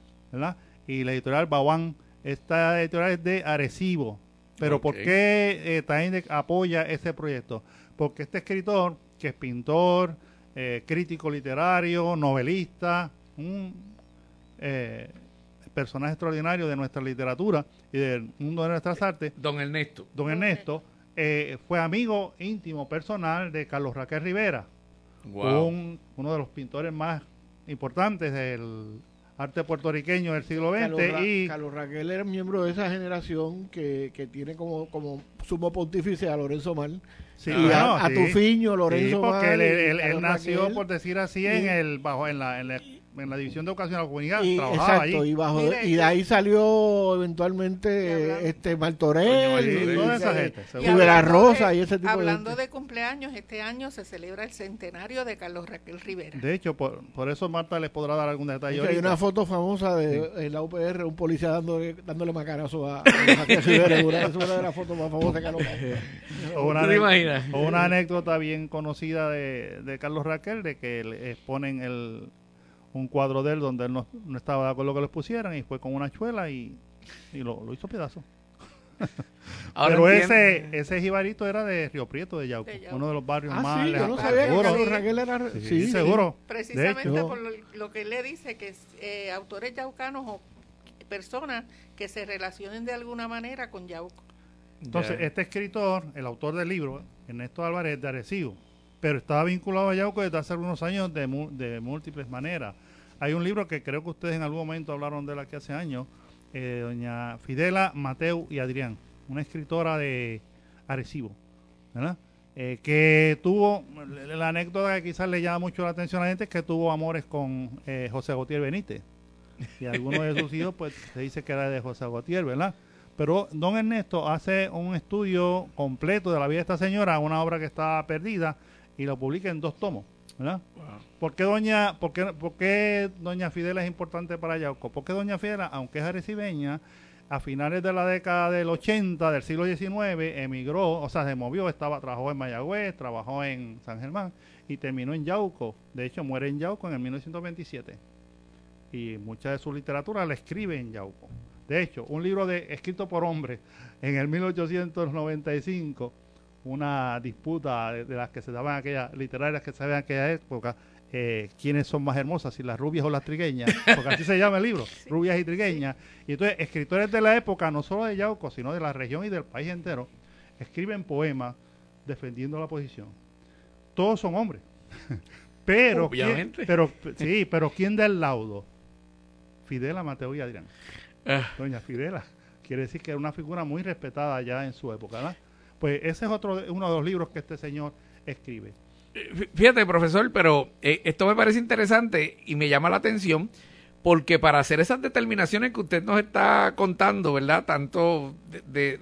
Y la editorial Bawán esta editorial es de Arecibo, Pero ¿por qué eh, apoya ese proyecto? Porque este escritor, que es pintor, eh, crítico literario, novelista, un eh, personaje extraordinario de nuestra literatura y del mundo de nuestras artes. Don Ernesto. Don Ernesto eh, fue amigo íntimo personal de Carlos Raquel Rivera, uno de los pintores más importantes del arte puertorriqueño del siglo XX. Carlos, y Carlos Raquel era miembro de esa generación que, que tiene como, como sumo pontífice a Lorenzo Mal. Sí, y a, Tufiño, Lorenzo porque él, nació, por decir así, en el bajo en la, en la en la división de educación de la comunidad y, trabajaba exacto, Y, bajo, y de ahí salió eventualmente este Martorell y, toda esa gente, Rosa y ese tipo hablando de, de, cumpleaños este año se celebra el centenario de Carlos Raquel Rivera. De hecho por, por eso Marta les podrá dar algún detalle hay una foto famosa de la UPR un policía dándole, dándole macarazo a, Raquel Rivera. Es una de las fotos más famosas de Carlos o una, anécdota, o una anécdota bien conocida de, de Carlos Raquel de que le exponen el un cuadro de él donde él no, estaba de acuerdo que lo pusieran y fue con una chuela y, lo, hizo pedazo. Pero ese, ese jibarito era de Río Prieto, de Yauco, uno de los barrios ah, más sí, yo no sabía que Raquel era... Sí, seguro. Precisamente por lo, que él le dice que eh, autores yaucanos o personas que se relacionen de alguna manera con Yauco. Entonces, este escritor, el autor del libro, Ernesto Álvarez de Arecibo, pero estaba vinculado a Yauco desde hace algunos años de, de múltiples maneras. Hay un libro que creo que ustedes en algún momento hablaron de él aquí hace años, eh, doña Fidela, Mateo y Adrián, una escritora de Arecibo, ¿verdad? Eh, que tuvo, la anécdota que quizás le llama mucho la atención a la gente es que tuvo amores con eh, José Gautier Benítez. Y alguno de sus hijos, pues se dice que era de José Gautier, ¿verdad? Pero don Ernesto hace un estudio completo de la vida de esta señora, una obra que está perdida, y lo publica en dos tomos. ¿verdad? ¿Por, qué doña, por, qué, doña Fidela es importante para Yauco? Porque doña Fidela, aunque es arecibeña, a finales de la década del 80 del siglo XIX emigró, o sea, se movió, estaba trabajó en Mayagüez, trabajó en San Germán y terminó en Yauco. De hecho, muere en Yauco en el 1927. Y mucha de su literatura la escribe en Yauco. De hecho, un libro de escrito por hombres en el 1895 una disputa de, las que se daban aquellas literarias que se daban en aquella época, eh, quiénes son más hermosas, si las rubias o las trigueñas, porque así se llama el libro, rubias y trigueñas. Y entonces, escritores de la época, no solo de Yauco, sino de la región y del país entero, escriben poemas defendiendo la posición. Todos son hombres. pero, Obviamente. pero, sí, pero ¿quién da el laudo? Fidela, Mateo y Adrián. Ah. Doña Fidela. Quiere decir que era una figura muy respetada ya en su época, ¿verdad? Pues ese es otro uno de los libros que este señor escribe. Eh, fíjate, profesor, pero eh, esto me parece interesante y me llama la atención porque para hacer esas determinaciones que usted nos está contando, ¿verdad? Tanto de...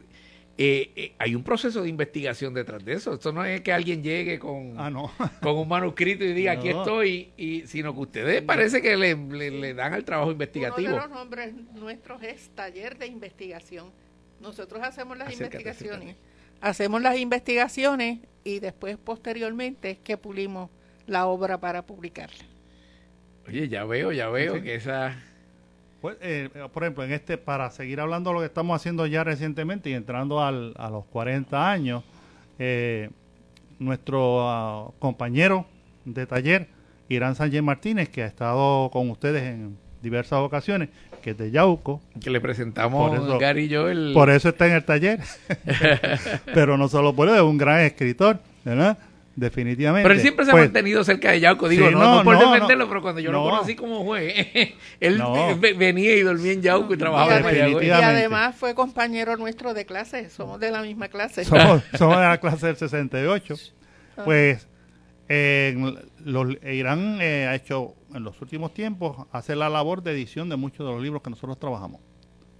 Eh, hay un proceso de investigación detrás de eso. Esto no es que alguien llegue con, ah, con un manuscrito y diga aquí estoy, y, sino que ustedes parece que le, le, dan al trabajo investigativo. Uno de los nombres nuestros es taller de investigación. Nosotros hacemos las investigaciones hacemos las investigaciones y después posteriormente es que pulimos la obra para publicarla. Oye, ya veo, ya veo que esa... Pues, eh, por ejemplo, en este, para seguir hablando de lo que estamos haciendo ya recientemente y entrando al, a los 40 años, eh, nuestro ah, compañero de taller, Irán Sánchez Martínez, que ha estado con ustedes en diversas ocasiones, que es de Yauco. Que le presentamos por eso, Gary y yo el... Por eso está en el taller. Pero no solo por eso, es un gran escritor, ¿verdad? Definitivamente. Pero él siempre se ha pues, mantenido cerca de Yauco. Digo, no, por defenderlo, pero cuando yo lo conocí como juez, él venía y dormía en Yauco y trabajaba en Y además fue compañero nuestro de clase. Somos de la misma clase. Somos, somos de la clase del 68. Ah. Pues los, Irán eh, ha hecho en los últimos tiempos, hace la labor de edición de muchos de los libros que nosotros trabajamos.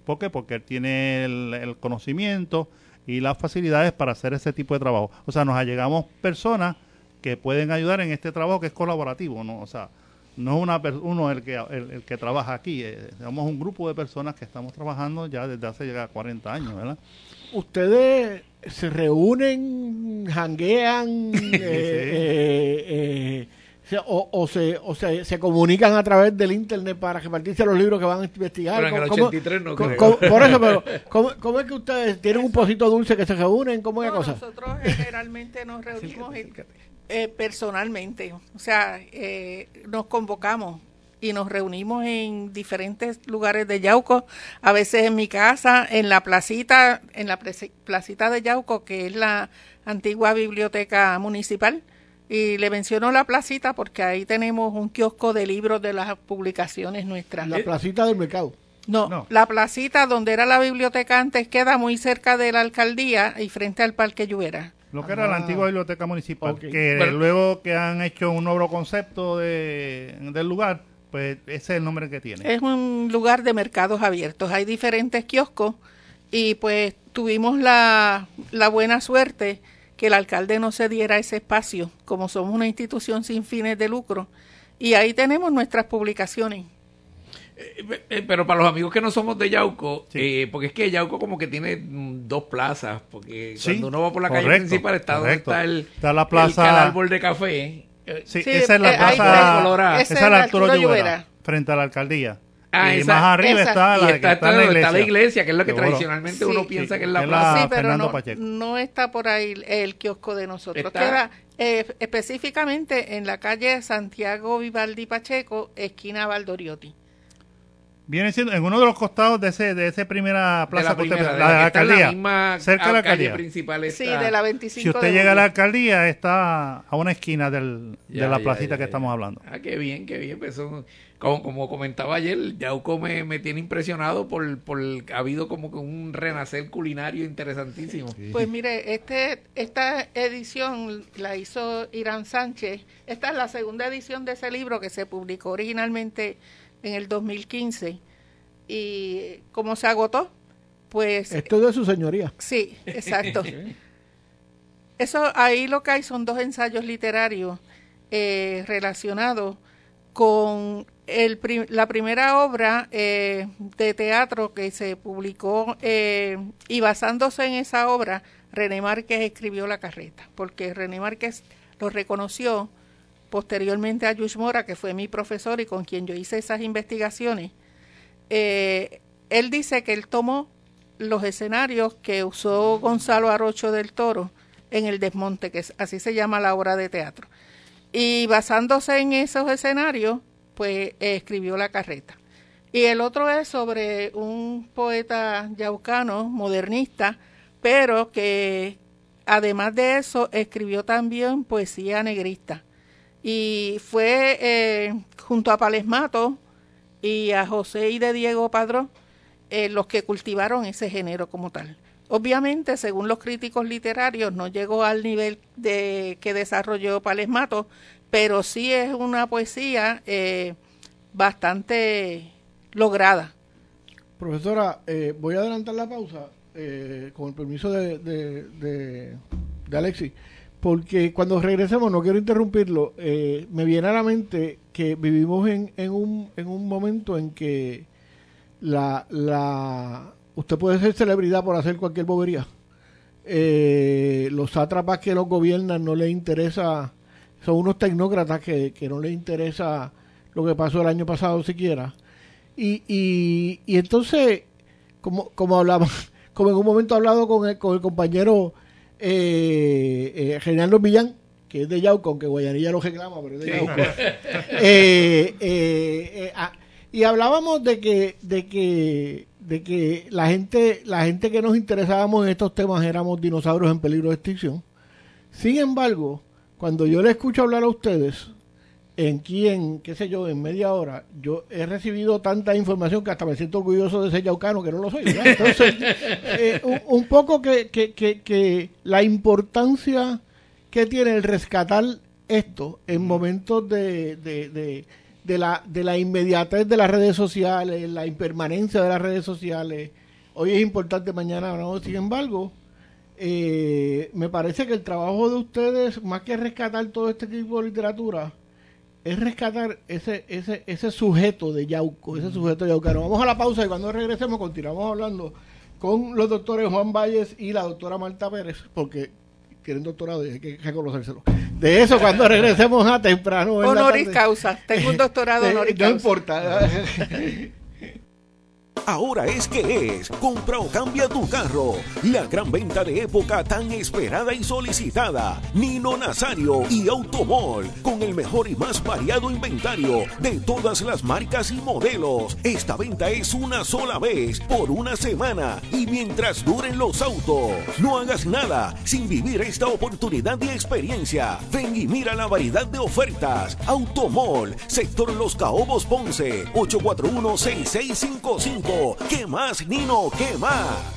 ¿Por qué? Porque él tiene el, conocimiento y las facilidades para hacer ese tipo de trabajo. O sea, nos allegamos personas que pueden ayudar en este trabajo que es colaborativo, ¿no? O sea, no es una uno el que, el, que trabaja aquí, eh, somos un grupo de personas que estamos trabajando ya desde hace ya 40 años, ¿verdad? Ustedes se reúnen, janguean, eh, eh, o, o, se, o se, se, comunican a través del internet para repartirse los libros que van a investigar. Pero en el 83 no creo. por eso, pero ¿cómo, es que ustedes tienen un pocito dulce que se reúnen? ¿Cómo es cosa? Nosotros generalmente nos reunimos eh, personalmente, o sea, eh, nos convocamos y nos reunimos en diferentes lugares de Yauco, a veces en mi casa, en la placita, en la placita de Yauco, que es la antigua biblioteca municipal y le menciono la placita porque ahí tenemos un kiosco de libros de las publicaciones nuestras. La placita del mercado. No, la placita donde era la biblioteca antes queda muy cerca de la alcaldía y frente al Parque Lluera. Lo que era la ah. antigua biblioteca municipal, que luego que han hecho un nuevo concepto de, del lugar, pues ese es el nombre que tiene. Es un lugar de mercados abiertos, hay diferentes kioscos y pues tuvimos la, la buena suerte que el alcalde no se diera ese espacio, como somos una institución sin fines de lucro. Y ahí tenemos nuestras publicaciones. Eh, eh, pero para los amigos que no somos de Yauco, eh, porque es que Yauco como que tiene mm, dos plazas, porque cuando uno va por la calle principal está donde está el, la plaza, el, árbol de café. Sí, esa es la plaza, esa es la altura frente a la alcaldía. Ah, y más arriba está, la, está, la iglesia. que es lo que tradicionalmente uno piensa que es la plaza. Sí, pero no, está por ahí el kiosco de nosotros. Queda eh, específicamente en la calle Santiago Vivaldi Pacheco, esquina Valdoriotti. Viene siendo en uno de los costados de ese de esa primera plaza de la, alcaldía, cerca de la alcaldía principal sí, de la 25 Si usted llega a la alcaldía está a una esquina del, de la placita que estamos hablando. Ah, qué bien, qué bien, pues como, como comentaba ayer, Yauco me, me tiene impresionado por, por ha habido como que un renacer culinario interesantísimo. Pues mire, este esta edición la hizo Irán Sánchez. Esta es la segunda edición de ese libro que se publicó originalmente en el 2015 y como se agotó, pues... Esto de su señoría. Sí, exacto. Eso ahí lo que hay son dos ensayos literarios eh, relacionados con la primera obra eh, de teatro que se publicó eh, y basándose en esa obra, René Márquez escribió La Carreta, porque René Márquez lo reconoció posteriormente a Yush Mora, que fue mi profesor y con quien yo hice esas investigaciones. Eh, él dice que él tomó los escenarios que usó Gonzalo Arocho del Toro en el Desmonte, que así se llama la obra de teatro. Y basándose en esos escenarios, pues escribió La Carreta. Y el otro es sobre un poeta yaucano, modernista, pero que además de eso escribió también poesía negrista. Y fue eh, junto a Palesmato y a José y de Diego Padrón eh, los que cultivaron ese género como tal. Obviamente, según los críticos literarios, no llegó al nivel de que desarrolló Palesmato, pero sí es una poesía eh, bastante lograda. Profesora, eh, voy a adelantar la pausa eh, con el permiso de, de, de, porque cuando regresemos, no quiero interrumpirlo, me viene a la mente que vivimos en, en, un, en un momento en que la, la usted puede ser celebridad por hacer cualquier bobería. los sátrapas que los gobiernan no les interesa son unos tecnócratas que, no les interesa lo que pasó el año pasado siquiera. Y, y, y entonces, como, como hablamos, como en un momento he hablado con el, con el compañero eh, eh, Millán, que es de Yauco, aunque Guayanilla lo reclama, pero es de Yauco. Eh, eh, ah, y hablábamos de que, de que, de que la gente, la gente que nos interesábamos en estos temas éramos dinosaurios en peligro de extinción. Sin embargo, cuando yo le escucho hablar a ustedes, en quién, qué sé yo, en media hora, yo he recibido tanta información que hasta me siento orgulloso de ser yaucano, que no lo soy. Entonces, eh, un, poco que, que, que, la importancia que tiene el rescatar esto en momentos de, de, de, de, la, de la inmediatez de las redes sociales, la impermanencia de las redes sociales, hoy es importante, mañana no. Sin embargo, eh, me parece que el trabajo de ustedes, más que rescatar todo este tipo de literatura, es rescatar ese, ese, ese sujeto de Yauco, ese sujeto de Yaucano. Vamos a la pausa y cuando regresemos continuamos hablando con los doctores Juan Valles y la doctora Marta Pérez, porque tienen doctorado y hay que reconocérselo. de eso cuando regresemos a temprano. Honoris causa. Tengo un doctorado honoris causa. No importa. Ahora es que es. Compra o cambia tu carro. La gran venta de época tan esperada y solicitada. Nino Nazario y Automol. Con el mejor y más variado inventario de todas las marcas y modelos. Esta venta es una sola vez por una semana y mientras duren los autos. No hagas nada sin vivir esta oportunidad y experiencia. Ven y mira la variedad de ofertas. Automol, sector Los Caobos Ponce, 841 6655 ¿Qué más, Nino? ¿Qué más?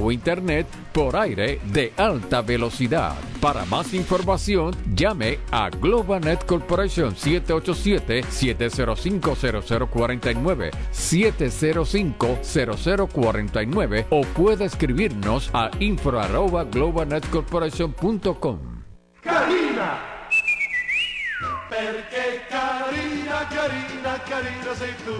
o internet por aire de alta velocidad. Para más información, llame a GlobalNet Corporation 787-705-0049, 705-0049 o puede escribirnos a info.globalnetcorporation.com. Karina! Perché carina, carina, carina sei tu.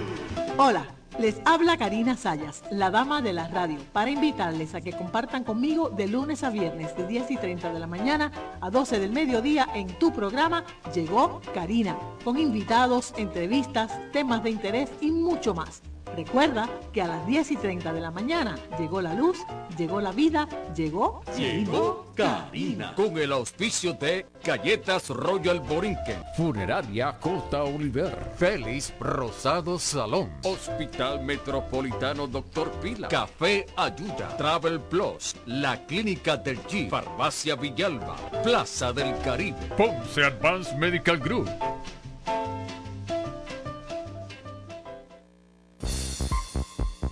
Hola. Les habla Karina Sayas, la dama de la radio, para invitarles a que compartan conmigo de lunes a viernes de 10 y 30 de la mañana a 12 del mediodía en tu programa Llegó Karina, con invitados, entrevistas, temas de interés y mucho más. Recuerda que a las 10 y 30 de la mañana llegó la luz, llegó la vida, llegó... Llegó Karina. Con el auspicio de Galletas Royal Borinquen, Funeraria J. Oliver, Félix Rosado Salón, Hospital Metropolitano Doctor Pila, Café Ayuda, Travel Plus, La Clínica del G, Farmacia Villalba, Plaza del Caribe, Ponce Advanced Medical Group.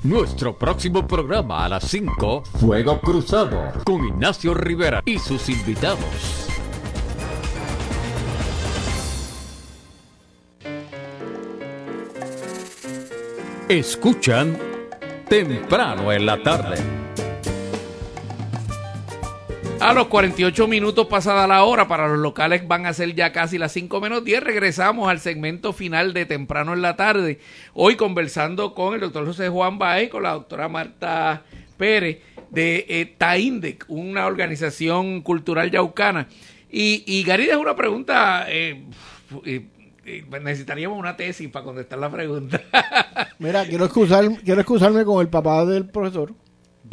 Nuestro próximo programa a las 5, Fuego Cruzado, con Ignacio Rivera y sus invitados. Escuchan temprano en la tarde. A los 48 minutos pasada la hora, para los locales van a ser ya casi las 5 menos 10. Regresamos al segmento final de temprano en la tarde. Hoy conversando con el doctor José Juan Baez con la doctora Marta Pérez de eh, Taindec, una organización cultural yaucana. Y, y Garida es una pregunta, eh, eh, eh, necesitaríamos una tesis para contestar la pregunta. Mira, quiero, quiero excusarme con el papá del profesor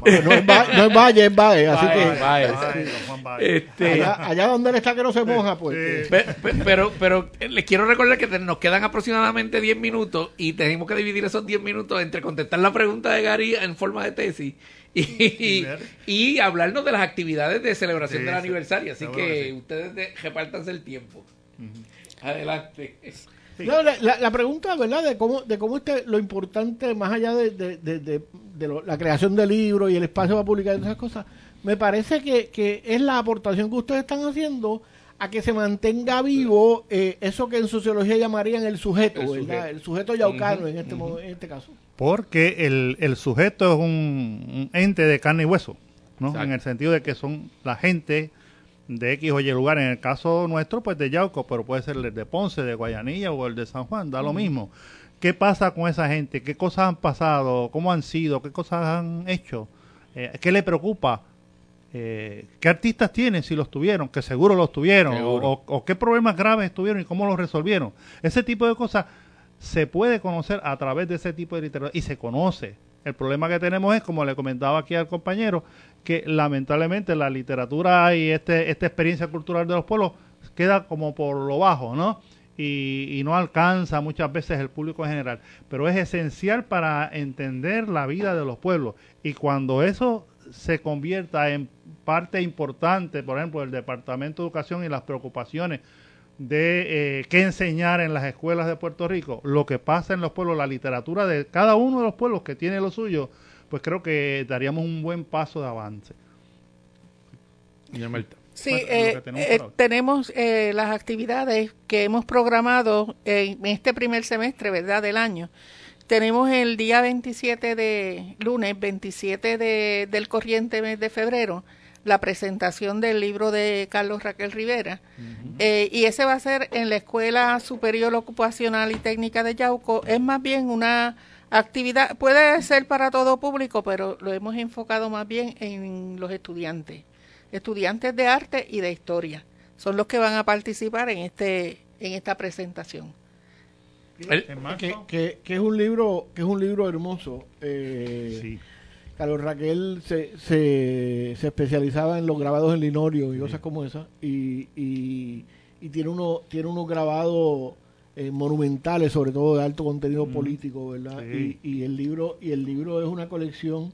no es, Valle, es Valle, así que. Este, allá, donde él está que no se moja, pues. Pero, pero, les quiero recordar que nos quedan aproximadamente 10 minutos y tenemos que dividir esos 10 minutos entre contestar la pregunta de Gary en forma de tesis y, y, hablarnos de las actividades de celebración del aniversario. Así que ustedes repártanse el tiempo. Adelante. La, pregunta, ¿verdad? De cómo, de cómo este, lo importante, más allá de, de, la creación de libros y el espacio para publicar esas cosas, me parece que, que, es la aportación que ustedes están haciendo a que se mantenga vivo eh, eso que en sociología llamarían el sujeto, el ¿verdad? Sujeto. El sujeto yaucano en, este, en este caso. Porque el, el sujeto es un, ente de carne y hueso, ¿no? En el sentido de que son la gente de X o Y lugar. En el caso nuestro, pues de Yauco, pero puede ser el de Ponce, de Guayanilla o el de San Juan, da lo mismo. ¿Qué pasa con esa gente? ¿Qué cosas han pasado? ¿Cómo han sido? ¿Qué cosas han hecho? Eh, ¿Qué le preocupa? Eh, ¿Qué artistas tienen si los tuvieron? Que seguro los tuvieron. O, qué problemas graves tuvieron y cómo los resolvieron. Ese tipo de cosas se puede conocer a través de ese tipo de literatura y se conoce. El problema que tenemos es, como le comentaba aquí al compañero, que lamentablemente la literatura y este, esta experiencia cultural de los pueblos queda como por lo bajo, ¿no? Y, no alcanza muchas veces el público en general, pero es esencial para entender la vida de los pueblos. Y cuando eso se convierta en parte importante, por ejemplo, del Departamento de Educación y las preocupaciones de eh, qué enseñar en las escuelas de Puerto Rico, lo que pasa en los pueblos, la literatura de cada uno de los pueblos que tiene lo suyo, pues creo que daríamos un buen paso de avance. Sí, eh, tenemos, eh, las actividades que hemos programado en este primer semestre, ¿verdad?, del año. Tenemos el día 27 de lunes, 27 de, del corriente mes de febrero, la presentación del libro de Carlos Raquel Rivera. Eh, y ese va a ser en la Escuela Superior Ocupacional y Técnica de Yauco. Es más bien una actividad, puede ser para todo público, pero lo hemos enfocado más bien en los estudiantes, estudiantes de arte y de historia. Son los que van a participar en este en esta presentación que, que, es un libro que es un libro hermoso eh, Carlos Raquel se, se, especializaba en los grabados en linorio y cosas como esas y, y, tiene uno tiene unos grabados eh, monumentales sobre todo de alto contenido mm. político verdad y, y, el libro y el libro es una colección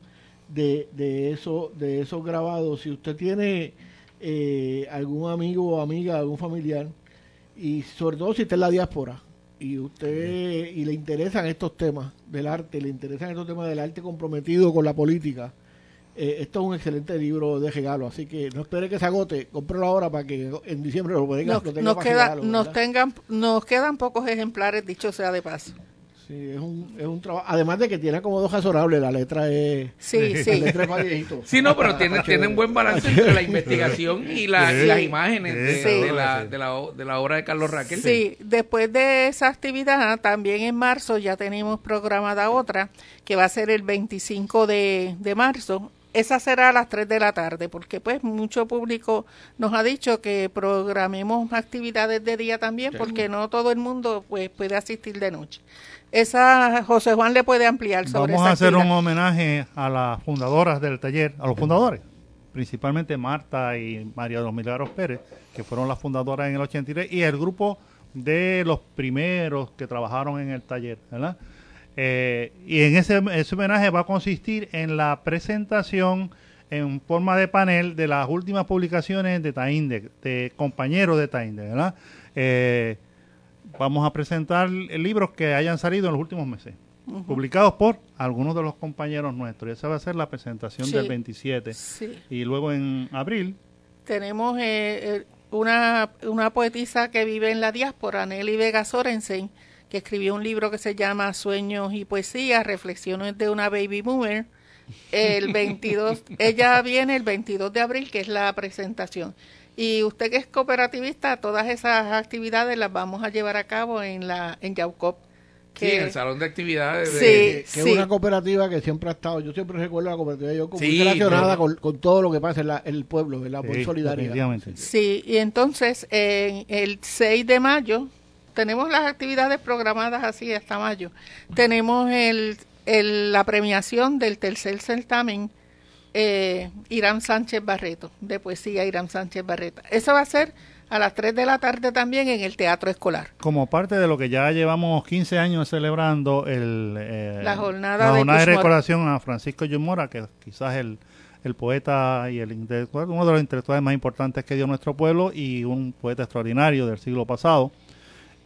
de, de eso de esos grabados. Si usted tiene eh, algún amigo o amiga algún familiar y sobre todo si está en la diáspora y usted y le interesan estos temas del arte, le interesan estos temas del arte comprometido con la política, eh, esto es un excelente libro de regalo, así que no espere que se agote, cómprelo ahora para que en diciembre lo, pueda, nos, tenga queda, nos, tengan, nos quedan pocos ejemplares, dicho sea de paso. Sí, es un, es un trabajo. Además de que tiene como dos razonables, la letra es. Sí, sí. La letra es Sí, no, pero tiene, tiene un buen balance entre la investigación y, la, las imágenes de, la, de, la, de, la, obra de Carlos Raquel. Sí, después de esa actividad, también en marzo ya tenemos programada otra, que va a ser el 25 de, de marzo. Esa será a las 3 de la tarde, porque pues mucho público nos ha dicho que programemos actividades de día también, porque no todo el mundo pues puede asistir de noche esa José Juan le puede ampliar sobre Vamos a hacer un homenaje a las fundadoras del taller, a los fundadores, principalmente Marta y María de los Milagros Pérez, que fueron las fundadoras en el 83, y el grupo de los primeros que trabajaron en el taller, ¿verdad? Eh, y en ese, ese homenaje va a consistir en la presentación en forma de panel de las últimas publicaciones de Tainde, de compañeros de Tainde, ¿verdad? Eh, vamos a presentar libros que hayan salido en los últimos meses, publicados por algunos de los compañeros nuestros. Y esa va a ser la presentación del 27. Y luego en abril. Tenemos eh, eh, una, una poetisa que vive en la diáspora, Nelly Vega Sorensen, que escribió un libro que se llama Sueños y Poesía, Reflexiones de una Baby Boomer. El 22, ella viene el 22 de abril, que es la presentación. Y usted que es cooperativista, todas esas actividades las vamos a llevar a cabo en la en Yaucop. Que, sí, en el salón de actividades. Sí, que, es una cooperativa que siempre ha estado, yo siempre recuerdo la cooperativa de Yaucop, muy relacionada con, todo lo que pasa en, la, el pueblo, ¿verdad? Por solidaridad. Sí, y entonces en el 6 de mayo tenemos las actividades programadas así hasta mayo. Tenemos el, el, la premiación del tercer certamen eh, Irán Sánchez Barreto, de poesía Irán Sánchez Barreto. Eso va a ser a las 3 de la tarde también en el Teatro Escolar. Como parte de lo que ya llevamos 15 años celebrando el, eh, la jornada, de, recordación a Francisco Yumora, que quizás el, el poeta y el intelectual, uno de los intelectuales más importantes que dio nuestro pueblo y un poeta extraordinario del siglo pasado.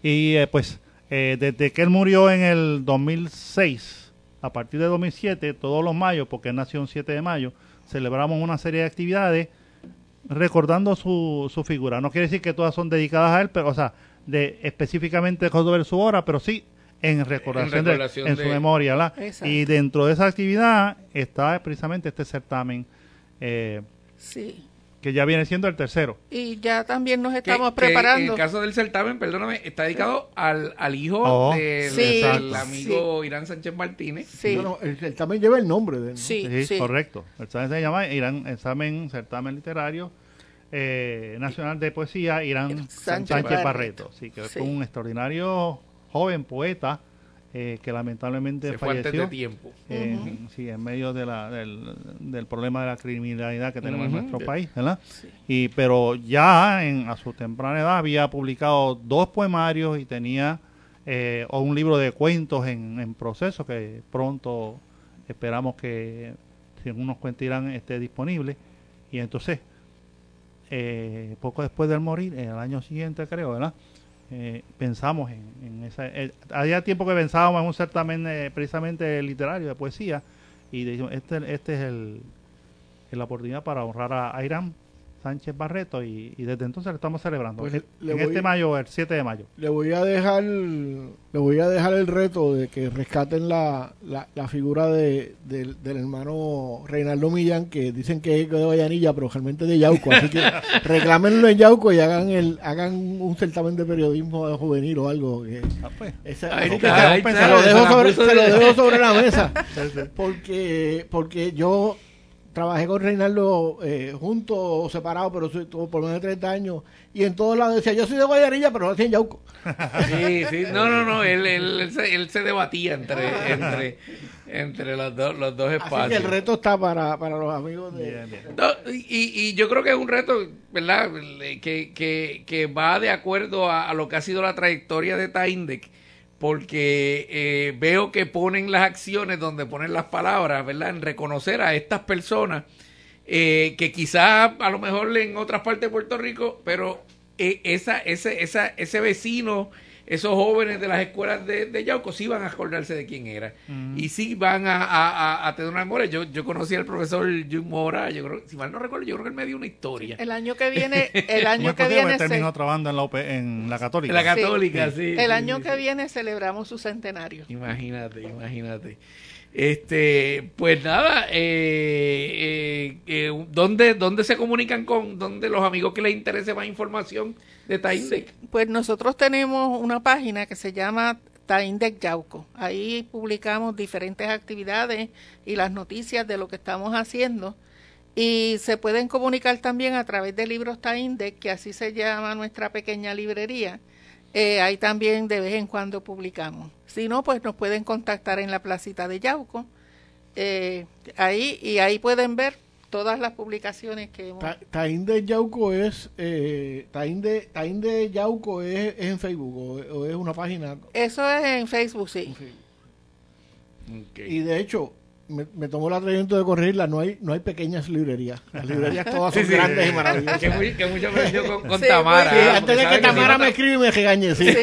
Y eh, pues desde que él murió en el 2006, a partir de 2007, todos los mayos, porque él nació el 7 de mayo, celebramos una serie de actividades recordando su, su figura. No quiere decir que todas son dedicadas a él, pero, o sea, de específicamente ver su obra, pero sí en recordación, de, en su memoria. Y dentro de esa actividad está precisamente este certamen. Eh, sí que ya viene siendo el tercero. Y ya también nos estamos preparando. en el caso del certamen, perdóname, está dedicado al, al hijo oh. del amigo Irán Sánchez Martínez. Sí. el certamen lleva el nombre de él. Sí, correcto. El certamen se llama Irán Examen Certamen Literario eh, Nacional de Poesía Irán Sánchez, Barreto. Sí, que es un extraordinario joven poeta eh, que lamentablemente falleció de tiempo. En, sí, en medio de la, del, problema de la criminalidad que tenemos en nuestro país, ¿verdad? Y pero ya en, a su temprana edad había publicado dos poemarios y tenía eh, o un libro de cuentos en, en proceso que pronto esperamos que si unos cuentos irán esté disponible y entonces eh, poco después del morir, en el año siguiente creo, ¿verdad? Eh, pensamos en, en esa... Eh, había tiempo que pensábamos en un certamen eh, precisamente literario, de poesía, y dijimos, este, este es el, la oportunidad para honrar a, Irán Sánchez Barreto y, desde entonces lo estamos celebrando. Pues en este mayo, el 7 de mayo. Le voy a dejar le voy a dejar el reto de que rescaten la, la, figura de, del hermano Reinaldo Millán, que dicen que es de Vallanilla, pero realmente de Yauco. Así que reclámenlo en Yauco y hagan el hagan un certamen de periodismo juvenil o algo. Que, ah, pues. se, lo dejo sobre, se lo dejo sobre la mesa. porque, porque yo trabajé con Reinaldo eh, juntos o separados, pero soy, tuvo por menos de 30 años. Y en todos lados decía, yo soy de Guayarilla, pero no hacía en Yauco. Sí, sí, no, no, no, él, él, él, se, debatía entre, entre, entre los, dos los dos espacios. Así que el reto está para, para los amigos de... y, y yo creo que es un reto, ¿verdad?, que, que, que va de acuerdo a, a, lo que ha sido la trayectoria de Taindec porque eh, veo que ponen las acciones donde ponen las palabras, ¿verdad? En reconocer a estas personas eh, que quizás a lo mejor en otras partes de Puerto Rico, pero eh, esa, ese, esa, ese vecino esos jóvenes de las escuelas de, de Yauco sí van a acordarse de quién era. Mm. Y sí van a, tener una memoria. Yo, yo conocí al profesor Jim Mora, yo creo, si mal no recuerdo, yo creo que él me dio una historia. El año que viene, el año que viene... terminó trabajando en la, en la Católica. En la Católica, sí. el año que viene celebramos su centenario. Imagínate, imagínate. Este, pues nada, eh, eh, eh ¿dónde, ¿dónde se comunican con, dónde los amigos que les interese más información de Taindec? pues nosotros tenemos una página que se llama Taindec Yauco. Ahí publicamos diferentes actividades y las noticias de lo que estamos haciendo. Y se pueden comunicar también a través de libros Taindec, que así se llama nuestra pequeña librería. Eh, ahí también de vez en cuando publicamos. Si no, pues nos pueden contactar en la placita de Yauco. Eh, ahí y ahí pueden ver todas las publicaciones que hemos. Taín de Yauco es eh, Taín de Taín de Yauco es, en Facebook o, es una página. Eso es en Facebook, sí. Y de hecho me, me tomó el atrevimiento de corregirla, no hay, no hay pequeñas librerías. Las librerías todas son grandes y maravillosas. Que, mucho aprendió con, Tamara. antes de que Tamara me escriba y me regañe, sí.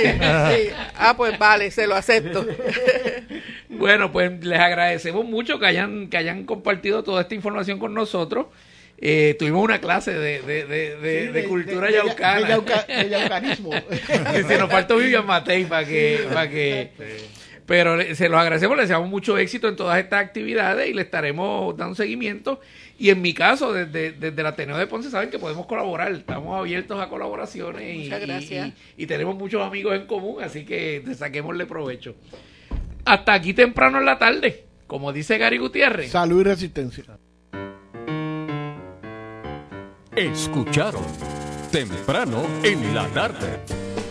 Ah, pues vale, se lo acepto. bueno, pues les agradecemos mucho que hayan, que hayan compartido toda esta información con nosotros. Eh, tuvimos una clase de, de, de, de, cultura yaucana. De, yaucanismo. Se nos faltó Vivian Matei para que... Para que pero se los agradecemos, les deseamos mucho éxito en todas estas actividades y le estaremos dando seguimiento. Y en mi caso, desde, desde el Ateneo de Ponce, saben que podemos colaborar, estamos abiertos a colaboraciones y, gracias. Y, tenemos muchos amigos en común, así que saquémosle provecho. Hasta aquí temprano en la tarde, como dice Gary Gutiérrez. Salud y resistencia. Escucharon temprano en la tarde